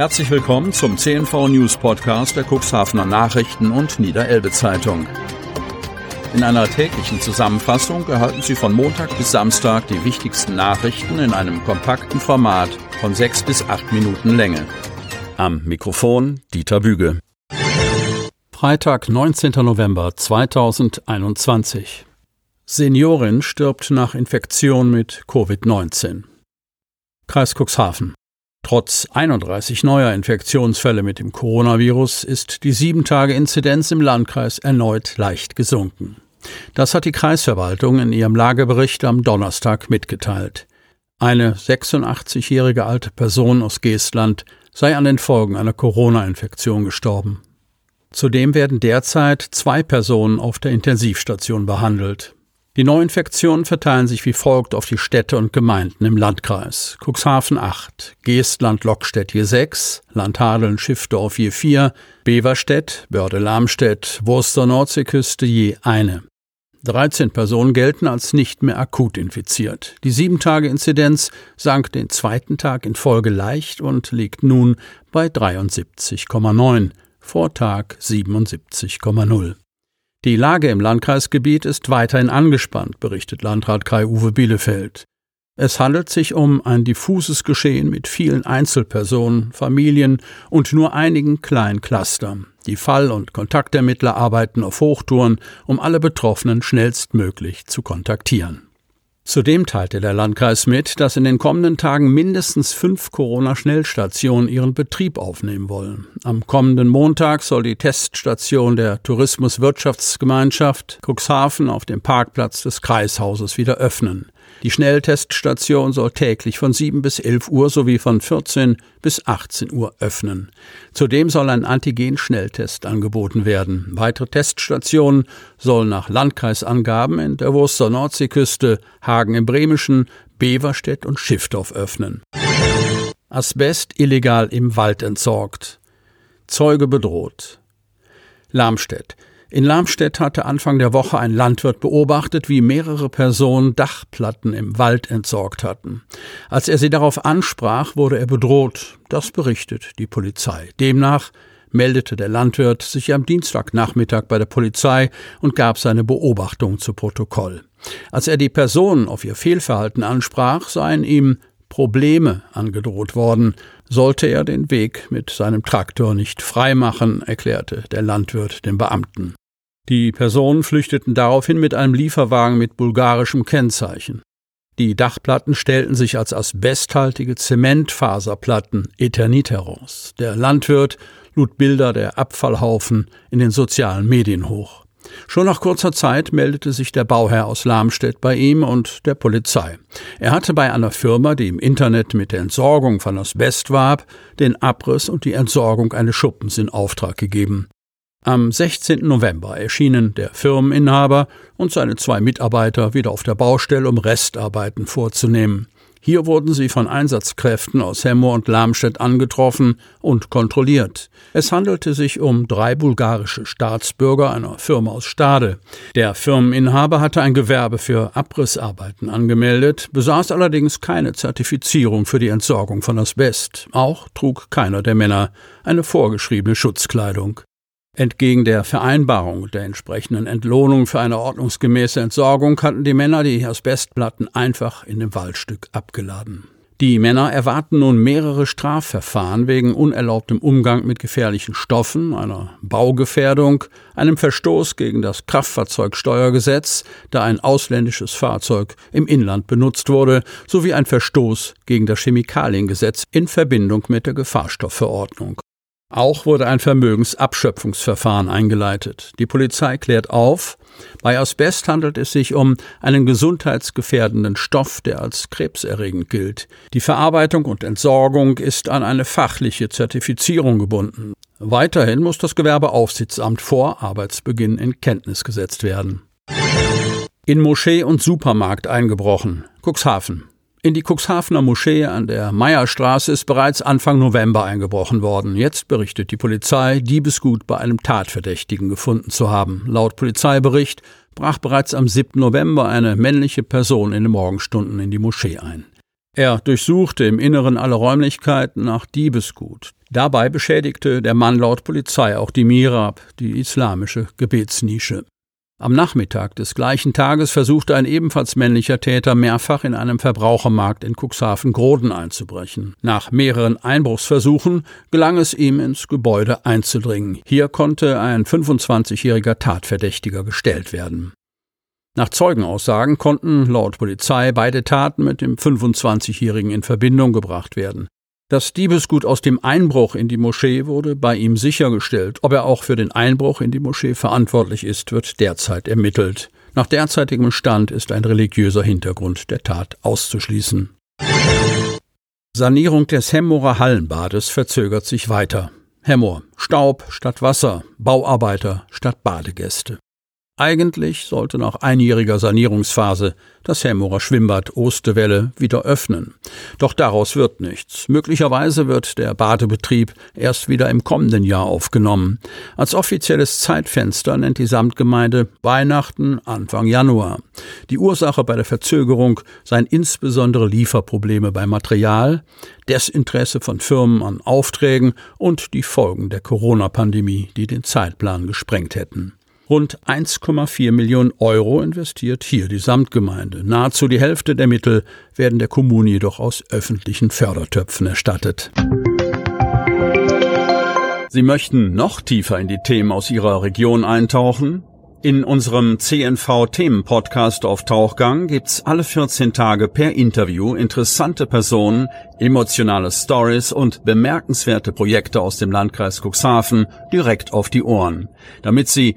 Herzlich willkommen zum CNV News Podcast der Cuxhavener Nachrichten und Niederelbe Zeitung. In einer täglichen Zusammenfassung erhalten Sie von Montag bis Samstag die wichtigsten Nachrichten in einem kompakten Format von sechs bis acht Minuten Länge. Am Mikrofon Dieter Büge. Freitag, 19. November 2021. Seniorin stirbt nach Infektion mit Covid-19. Kreis Cuxhaven. Trotz 31 neuer Infektionsfälle mit dem Coronavirus ist die 7-Tage-Inzidenz im Landkreis erneut leicht gesunken. Das hat die Kreisverwaltung in ihrem Lagebericht am Donnerstag mitgeteilt. Eine 86-jährige alte Person aus Geestland sei an den Folgen einer Corona-Infektion gestorben. Zudem werden derzeit zwei Personen auf der Intensivstation behandelt. Die Neuinfektionen verteilen sich wie folgt auf die Städte und Gemeinden im Landkreis. Cuxhaven 8, Geestland Lockstedt je 6, Landhadeln Schiffdorf je 4, Beverstedt, Börde-Lamstedt, Wurster Nordseeküste je eine. 13 Personen gelten als nicht mehr akut infiziert. Die 7-Tage-Inzidenz sank den zweiten Tag in Folge leicht und liegt nun bei 73,9, vor Tag 77,0. Die Lage im Landkreisgebiet ist weiterhin angespannt, berichtet Landrat Kai-Uwe Bielefeld. Es handelt sich um ein diffuses Geschehen mit vielen Einzelpersonen, Familien und nur einigen kleinen Clustern. Die Fall- und Kontaktermittler arbeiten auf Hochtouren, um alle Betroffenen schnellstmöglich zu kontaktieren. Zudem teilte der Landkreis mit, dass in den kommenden Tagen mindestens fünf Corona-Schnellstationen ihren Betrieb aufnehmen wollen. Am kommenden Montag soll die Teststation der Tourismuswirtschaftsgemeinschaft Cuxhaven auf dem Parkplatz des Kreishauses wieder öffnen. Die Schnellteststation soll täglich von 7 bis 11 Uhr sowie von 14 bis 18 Uhr öffnen. Zudem soll ein Antigen-Schnelltest angeboten werden. Weitere Teststationen sollen nach Landkreisangaben in der Wurster Nordseeküste, Hagen im Bremischen, Beverstedt und Schiffdorf öffnen. Asbest illegal im Wald entsorgt. Zeuge bedroht. Lamstedt. In Lamstedt hatte Anfang der Woche ein Landwirt beobachtet, wie mehrere Personen Dachplatten im Wald entsorgt hatten. Als er sie darauf ansprach, wurde er bedroht. Das berichtet die Polizei. Demnach meldete der Landwirt sich am Dienstagnachmittag bei der Polizei und gab seine Beobachtung zu Protokoll. Als er die Person auf ihr Fehlverhalten ansprach, seien ihm Probleme angedroht worden, sollte er den Weg mit seinem Traktor nicht freimachen, erklärte der Landwirt dem Beamten. Die Personen flüchteten daraufhin mit einem Lieferwagen mit bulgarischem Kennzeichen. Die Dachplatten stellten sich als asbesthaltige Zementfaserplatten Eternit heraus. Der Landwirt lud Bilder der Abfallhaufen in den sozialen Medien hoch. Schon nach kurzer Zeit meldete sich der Bauherr aus Lamstedt bei ihm und der Polizei. Er hatte bei einer Firma, die im Internet mit der Entsorgung von Asbest warb, den Abriss und die Entsorgung eines Schuppens in Auftrag gegeben. Am 16. November erschienen der Firmeninhaber und seine zwei Mitarbeiter wieder auf der Baustelle, um Restarbeiten vorzunehmen. Hier wurden sie von Einsatzkräften aus Hemmo und Lamstedt angetroffen und kontrolliert. Es handelte sich um drei bulgarische Staatsbürger einer Firma aus Stade. Der Firmeninhaber hatte ein Gewerbe für Abrissarbeiten angemeldet, besaß allerdings keine Zertifizierung für die Entsorgung von Asbest. Auch trug keiner der Männer eine vorgeschriebene Schutzkleidung. Entgegen der Vereinbarung der entsprechenden Entlohnung für eine ordnungsgemäße Entsorgung hatten die Männer die Asbestplatten einfach in dem Waldstück abgeladen. Die Männer erwarten nun mehrere Strafverfahren wegen unerlaubtem Umgang mit gefährlichen Stoffen, einer Baugefährdung, einem Verstoß gegen das Kraftfahrzeugsteuergesetz, da ein ausländisches Fahrzeug im Inland benutzt wurde, sowie ein Verstoß gegen das Chemikaliengesetz in Verbindung mit der Gefahrstoffverordnung. Auch wurde ein Vermögensabschöpfungsverfahren eingeleitet. Die Polizei klärt auf, bei Asbest handelt es sich um einen gesundheitsgefährdenden Stoff, der als krebserregend gilt. Die Verarbeitung und Entsorgung ist an eine fachliche Zertifizierung gebunden. Weiterhin muss das Gewerbeaufsichtsamt vor Arbeitsbeginn in Kenntnis gesetzt werden. In Moschee und Supermarkt eingebrochen. Cuxhaven. In die Cuxhavener Moschee an der Meierstraße ist bereits Anfang November eingebrochen worden. Jetzt berichtet die Polizei, Diebesgut bei einem Tatverdächtigen gefunden zu haben. Laut Polizeibericht brach bereits am 7. November eine männliche Person in den Morgenstunden in die Moschee ein. Er durchsuchte im Inneren alle Räumlichkeiten nach Diebesgut. Dabei beschädigte der Mann laut Polizei auch die Mirab, die islamische Gebetsnische. Am Nachmittag des gleichen Tages versuchte ein ebenfalls männlicher Täter mehrfach in einem Verbrauchermarkt in Cuxhaven-Groden einzubrechen. Nach mehreren Einbruchsversuchen gelang es ihm, ins Gebäude einzudringen. Hier konnte ein 25-jähriger Tatverdächtiger gestellt werden. Nach Zeugenaussagen konnten laut Polizei beide Taten mit dem 25-Jährigen in Verbindung gebracht werden. Das Diebesgut aus dem Einbruch in die Moschee wurde bei ihm sichergestellt. Ob er auch für den Einbruch in die Moschee verantwortlich ist, wird derzeit ermittelt. Nach derzeitigem Stand ist ein religiöser Hintergrund der Tat auszuschließen. Sanierung des Hemmorer Hallenbades verzögert sich weiter. Hemmor, Staub statt Wasser, Bauarbeiter statt Badegäste. Eigentlich sollte nach einjähriger Sanierungsphase das Hemmerer Schwimmbad Ostewelle wieder öffnen. Doch daraus wird nichts. Möglicherweise wird der Badebetrieb erst wieder im kommenden Jahr aufgenommen. Als offizielles Zeitfenster nennt die Samtgemeinde Weihnachten Anfang Januar. Die Ursache bei der Verzögerung seien insbesondere Lieferprobleme bei Material, Desinteresse von Firmen an Aufträgen und die Folgen der Corona-Pandemie, die den Zeitplan gesprengt hätten. Rund 1,4 Millionen Euro investiert hier die Samtgemeinde. Nahezu die Hälfte der Mittel werden der Kommune jedoch aus öffentlichen Fördertöpfen erstattet. Sie möchten noch tiefer in die Themen aus Ihrer Region eintauchen? In unserem CNV-Themen-Podcast auf Tauchgang gibt's alle 14 Tage per Interview interessante Personen, emotionale Stories und bemerkenswerte Projekte aus dem Landkreis Cuxhaven direkt auf die Ohren. Damit Sie